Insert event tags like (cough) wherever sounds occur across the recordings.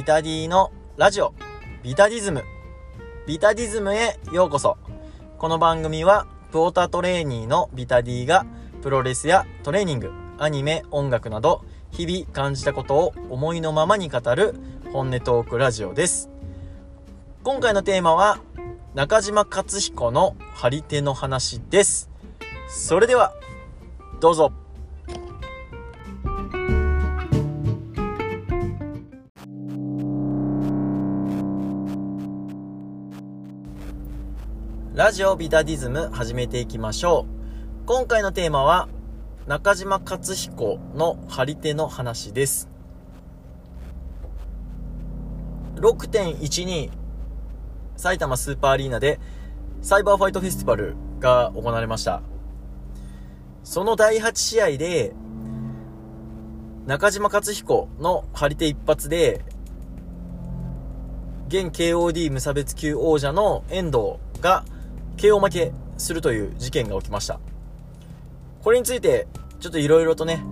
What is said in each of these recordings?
ビタディのラジオ、ビタディズム。ビタディズムへようこそ。この番組は、プオタートレーニーのビタディが、プロレスやトレーニング、アニメ、音楽など、日々感じたことを思いのままに語る本音トークラジオです。今回のテーマは、中島克彦の張り手の話です。それでは、どうぞ。ラジオビタディズム始めていきましょう。今回のテーマは、中島克彦の張り手の話です。6.12埼玉スーパーアリーナでサイバーファイトフェスティバルが行われました。その第8試合で、中島克彦の張り手一発で、現 KOD 無差別級王者の遠藤が KO 負けするという事件が起きました。これについて、ちょっと色々とね、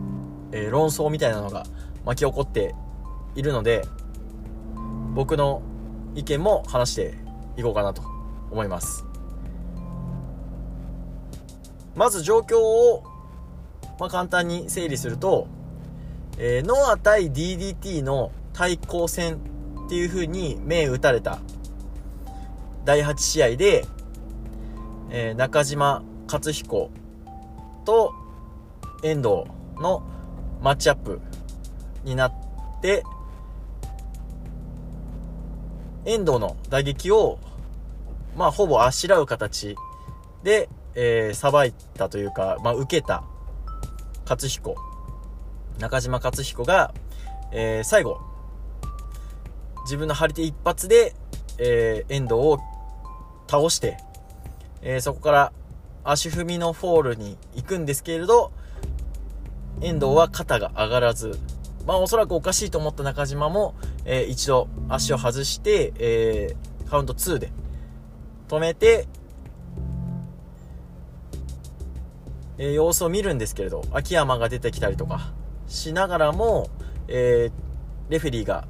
えー、論争みたいなのが巻き起こっているので、僕の意見も話していこうかなと思います。まず状況を、まあ、簡単に整理すると、えー、ノア対 DDT の対抗戦っていう風に目打たれた第8試合で、えー、中島克彦と遠藤のマッチアップになって、遠藤の打撃を、まあ、ほぼあしらう形で、えー、さばいたというか、まあ、受けた、克彦、中島克彦が、えー、最後、自分の張り手一発で、えー、遠藤を倒して、えー、そこから足踏みのフォールに行くんですけれど、遠藤は肩が上がらず、まあおそらくおかしいと思った中島も、えー、一度足を外して、えー、カウント2で止めて、えー、様子を見るんですけれど、秋山が出てきたりとかしながらも、えレフェリーが、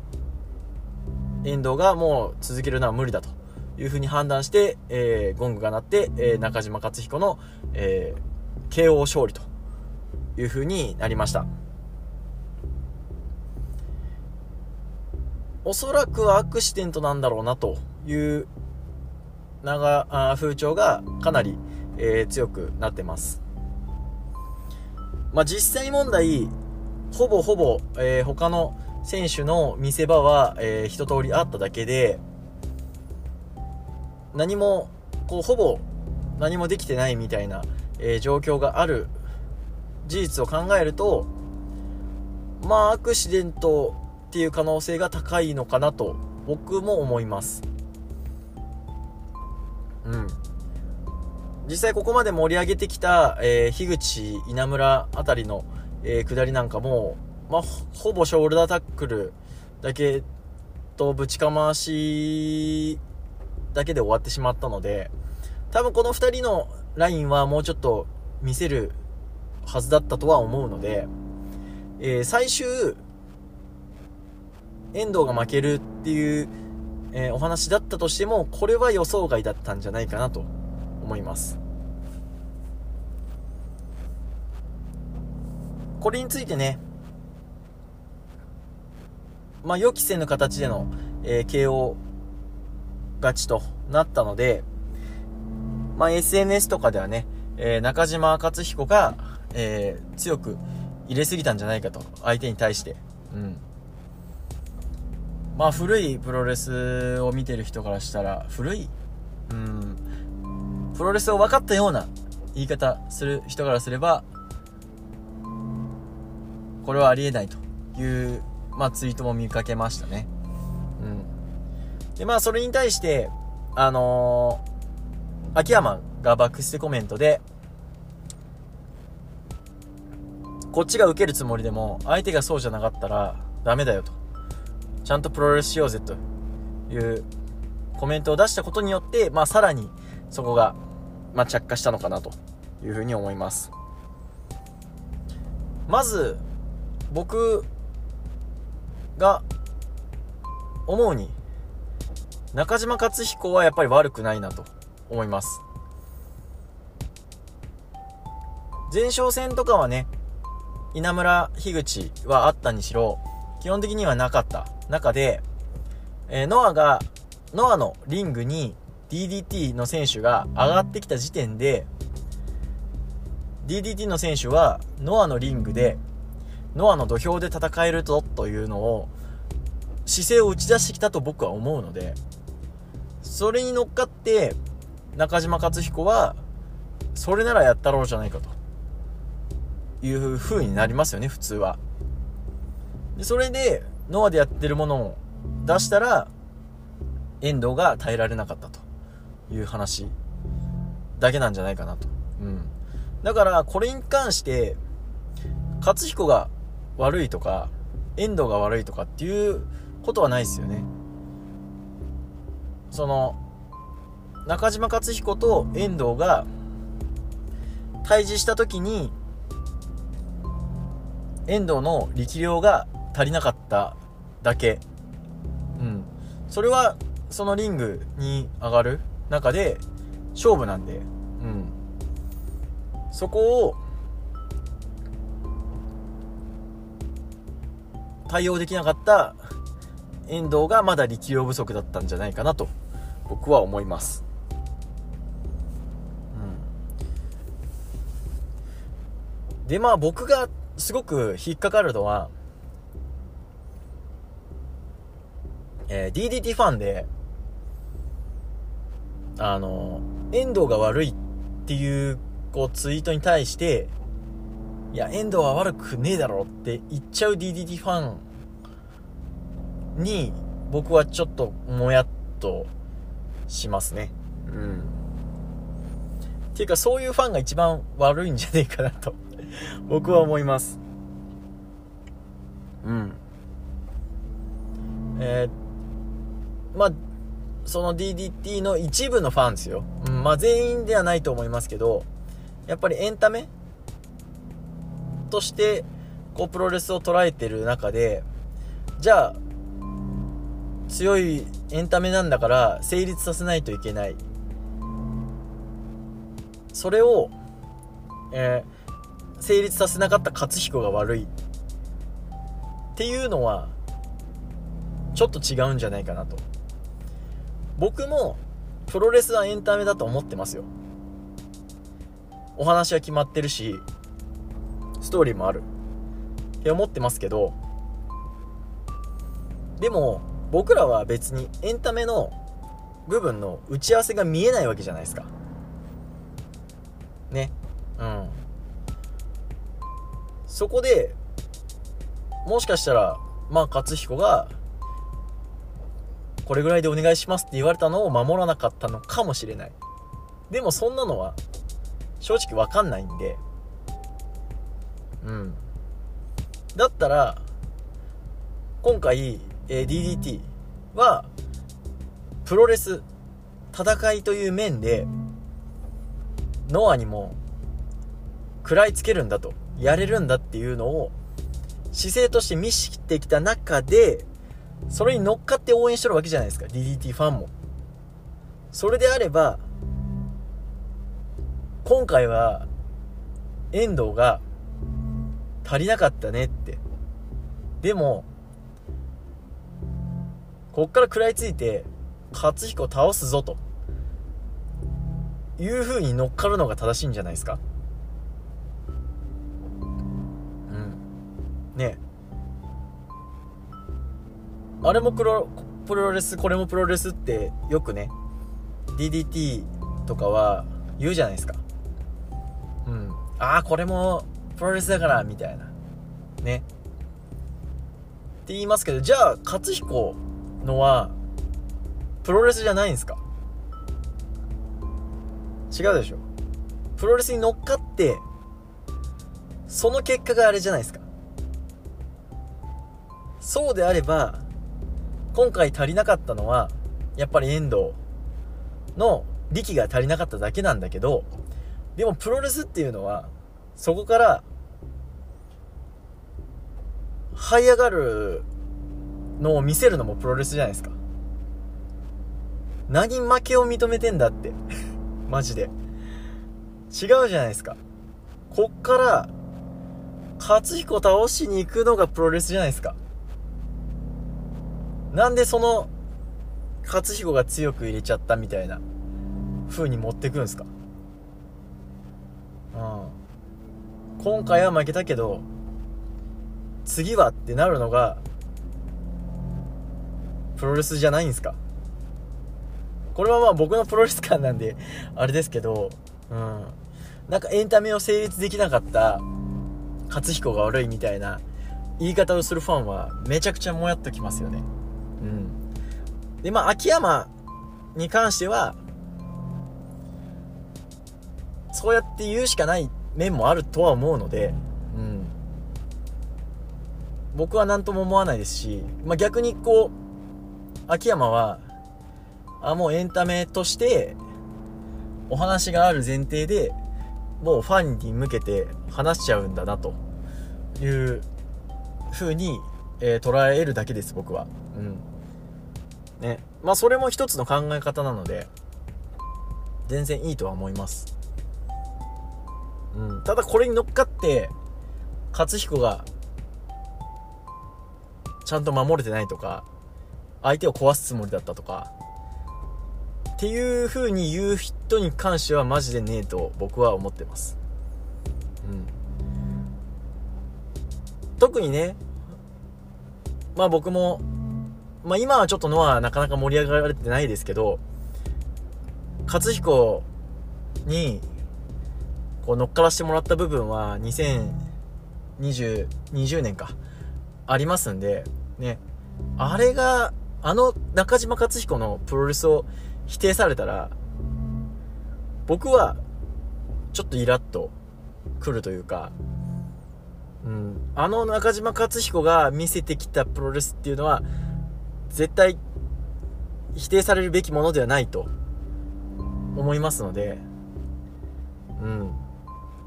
遠藤がもう続けるのは無理だと。いうふうに判断して、えー、ゴングが鳴って、えー、中島克彦の、えー、KO 勝利というふうになりました。おそらくアクシデントなんだろうなという長あ風潮がかなり、えー、強くなってます。まあ、実際問題、ほぼほぼ、えー、他の選手の見せ場は、えー、一通りあっただけで、何もこうほぼ何もできてないみたいな、えー、状況がある事実を考えるとまあアクシデントっていう可能性が高いのかなと僕も思います。うん。実際ここまで盛り上げてきた、えー、樋口稲村あたりの、えー、下りなんかも、まあ、ほぼショルダータックルだけとぶちかましだけで終わってしまったので、多分この2人のラインはもうちょっと見せるはずだったとは思うので、えー、最終、遠藤が負けるっていう、えー、お話だったとしても、これは予想外だったんじゃないかなと思います。これについてね、まあ、予期せぬ形での、えー、KO がちとなったので、まあ、SNS とかではね、えー、中島克彦が、えー、強く入れすぎたんじゃないかと、相手に対して。うん。まあ、古いプロレスを見てる人からしたら、古い？うん。プロレスを分かったような言い方する人からすれば、これはありえないという、まあ、ツイートも見かけましたね。うんで、まあ、それに対して、あのー、秋山がバックステコメントで、こっちが受けるつもりでも、相手がそうじゃなかったら、ダメだよと。ちゃんとプロレスしようぜというコメントを出したことによって、まあ、さらにそこが、まあ、着火したのかなというふうに思います。まず、僕が思うに、中島克彦はやっぱり悪くないなと思います。前哨戦とかはね、稲村、樋口はあったにしろ、基本的にはなかった中で、えー、ノアが、ノアのリングに DDT の選手が上がってきた時点で、DDT の選手はノアのリングで、ノアの土俵で戦えるぞというのを、姿勢を打ち出してきたと僕は思うので、それに乗っかって、中島克彦は、それならやったろうじゃないかと。いう風になりますよね、普通は。で、それで、ノアでやってるものを出したら、遠藤が耐えられなかったという話だけなんじゃないかなと。うん。だから、これに関して、勝彦が悪いとか、遠藤が悪いとかっていうことはないですよね。その、中島克彦と遠藤が対峙した時に、遠藤の力量が足りなかっただけ。うん。それは、そのリングに上がる中で、勝負なんで、うん。そこを、対応できなかった遠藤がまだ力量不足だったんじゃないかなと僕は思います。うん、でまあ僕がすごく引っかかるのは、えー、DDT ファンで、あの、遠藤が悪いっていう、こう、ツイートに対して、いや、遠藤は悪くねえだろって言っちゃう DDT ファンに、僕はちょっともやっとしますね。うん。っていうか、そういうファンが一番悪いんじゃねえかなと (laughs) 僕は思います。うん。えー、まあ、その DDT の一部のファンですよ。うん、まあ全員ではないと思いますけど、やっぱりエンタメとして、こうプロレスを捉えてる中で、じゃあ、強いエンタメなんだから成立させないといけない。それを、えー、成立させなかった勝彦が悪い。っていうのは、ちょっと違うんじゃないかなと。僕も、プロレスはエンタメだと思ってますよ。お話は決まってるし、ストーリーもある。って思ってますけど、でも、僕らは別にエンタメの部分の打ち合わせが見えないわけじゃないですか。ね。うん。そこで、もしかしたら、まあ、勝彦が、これぐらいでお願いしますって言われたのを守らなかったのかもしれない。でもそんなのは、正直わかんないんで、うん。だったら、今回、えー、DDT は、プロレス、戦いという面で、ノアにも、食らいつけるんだと、やれるんだっていうのを、姿勢として見せてきた中で、それに乗っかって応援してるわけじゃないですか、DDT ファンも。それであれば、今回は、遠藤が足りなかったねって。でも、こっから食らいついて、勝彦を倒すぞと。いう風に乗っかるのが正しいんじゃないですか。うん。ねあれもプロプロレスこれもプロレスってよくね DDT とかは言うじゃないですか。うん。ああこれもプロレスだからみたいな。ね。って言いますけどじゃあ勝彦のは、プロレスじゃないんですか？違うでしょ？プロレスに乗っかって、その結果があれじゃないですか？そうであれば、今回足りなかったのは、やっぱり遠藤の力が足りなかっただけなんだけど、でもプロレスっていうのは、そこから、這い上がるのを見せるのもプロレスじゃないですか。何負けを認めてんだって。(laughs) マジで。違うじゃないですか。こっから、勝彦倒しに行くのがプロレスじゃないですか。なんでその、勝彦が強く入れちゃったみたいな、風に持ってくんですかうん。今回は負けたけど、次はってなるのが、プロレスじゃないんですか？これはまあ僕のプロレス感なんで、あれですけど、うん。なんかエンタメを成立できなかった勝彦が悪いみたいな言い方をするファンはめちゃくちゃもやっときますよね。うん。で、まあ秋山に関しては、そうやって言うしかない面もあるとは思うので、うん。僕は何とも思わないですし、まあ、逆にこう、秋山は、あ、もうエンタメとして、お話がある前提で、もうファンに向けて話しちゃうんだな、という風に、えー、捉えるだけです、僕は。うん。ね。まあ、それも一つの考え方なので、全然いいとは思います。うん。ただこれに乗っかって、勝彦が、ちゃんと守れてないとか、相手を壊すつもりだったとか、っていう風に言う人に関してはマジでねえと僕は思ってます。うん。特にね、まあ僕も、まあ今はちょっとノアなかなか盛り上がられてないですけど、勝彦にこう乗っからしてもらった部分は2020 20年かありますんでねあれがあの中島克彦のプロレスを否定されたら僕はちょっとイラッとくるというか、うん、あの中島克彦が見せてきたプロレスっていうのは絶対否定されるべきものではないと思いますので、うん。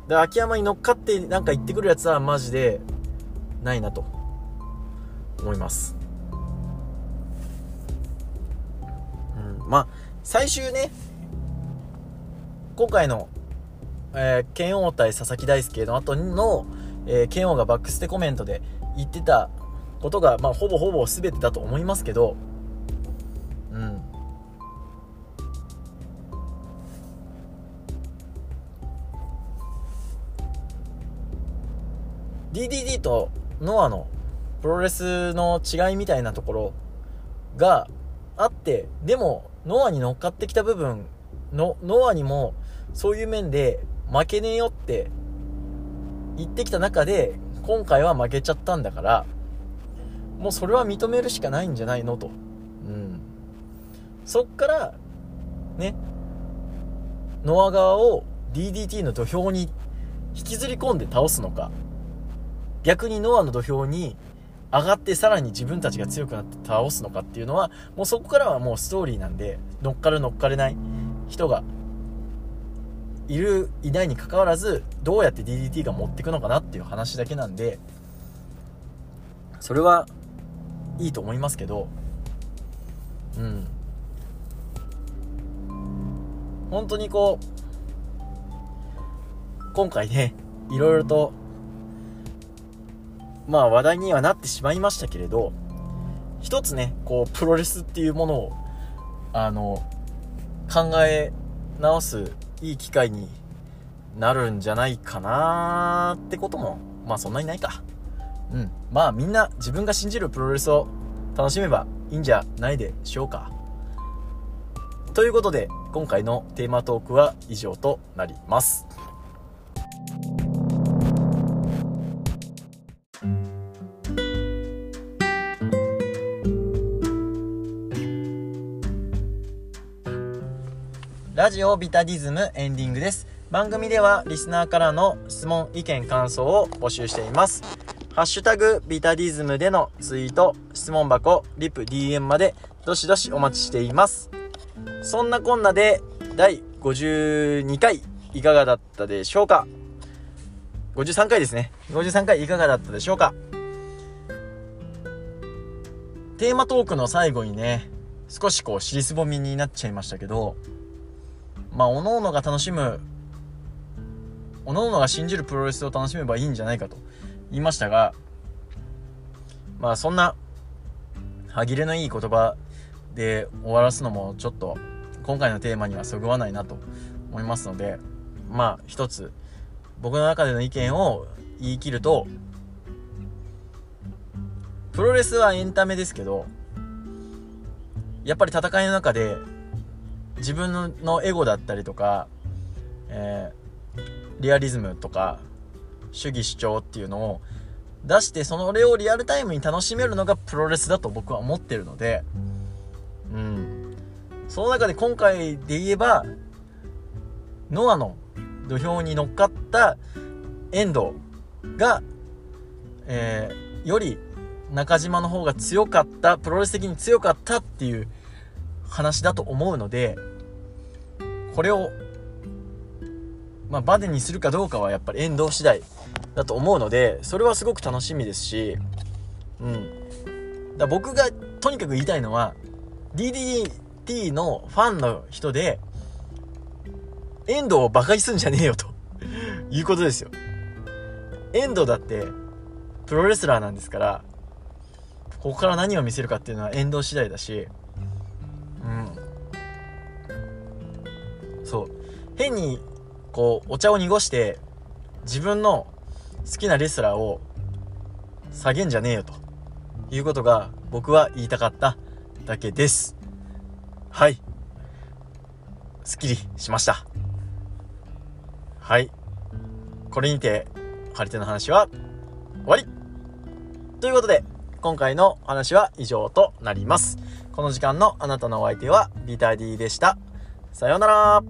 で、秋山に乗っかってなんか言ってくるやつはマジでないなと思います。まあ、最終ね、今回の、えー、剣王対佐々木大輔の後の、えー、剣王がバックステコメントで言ってたことが、まあ、ほぼほぼ全てだと思いますけど、うん。DDD とノアのプロレスの違いみたいなところがあって、でも、ノアに乗っかってきた部分の、ノアにもそういう面で負けねえよって言ってきた中で、今回は負けちゃったんだから、もうそれは認めるしかないんじゃないのと。うん。そっから、ね、ノア側を DDT の土俵に引きずり込んで倒すのか、逆にノアの土俵に上がってさらに自分たちが強くなって倒すのかっていうのは、もうそこからはもうストーリーなんで、乗っかる乗っかれない人がいる、いないに関わらず、どうやって DDT が持っていくのかなっていう話だけなんで、それはいいと思いますけど、うん。本当にこう、今回ね、いろいろとまあ話題にはなってしまいましたけれど、一つね、こう、プロレスっていうものを、あの、考え直すいい機会になるんじゃないかなってことも、まあそんなにないか。うん。まあみんな自分が信じるプロレスを楽しめばいいんじゃないでしょうか。ということで、今回のテーマトークは以上となります。ラジオビタディズムエンディングです。番組ではリスナーからの質問、意見、感想を募集しています。ハッシュタグビタディズムでのツイート、質問箱、リプ、DM までどしどしお待ちしています。そんなこんなで第52回いかがだったでしょうか ?53 回ですね。53回いかがだったでしょうか？テーマトークの最後にね、少しこう、尻すぼみになっちゃいましたけど、まあ、各々が楽しむ、各々が信じるプロレスを楽しめばいいんじゃないかと言いましたが、まあ、そんな、歯切れのいい言葉で終わらすのもちょっと、今回のテーマにはそぐわないなと思いますので、まあ、一つ、僕の中での意見を言い切ると、プロレスはエンタメですけど、やっぱり戦いの中で、自分のエゴだったりとか、えー、リアリズムとか、主義主張っていうのを出して、それをリアルタイムに楽しめるのがプロレスだと僕は思ってるので、うん。その中で今回で言えば、ノアの土俵に乗っかった遠藤が、えー、より中島の方が強かった、プロレス的に強かったっていう話だと思うので、これを、まあ、バネにするかどうかはやっぱり遠藤次第だと思うので、それはすごく楽しみですし、うん。だ僕がとにかく言いたいのは、DDT のファンの人で、遠藤を馬鹿にすんじゃねえよと (laughs) いうことですよ。遠藤だって、プロレスラーなんですから、ここから何を見せるかっていうのは遠藤次第だし、そう。変に、こう、お茶を濁して、自分の好きなレスラーを下げんじゃねえよということが僕は言いたかっただけです。はい。すっきりしました。はい。これにて、張り手の話は終わりということで、今回の話は以上となります。この時間のあなたのお相手はビタディでした。さようなら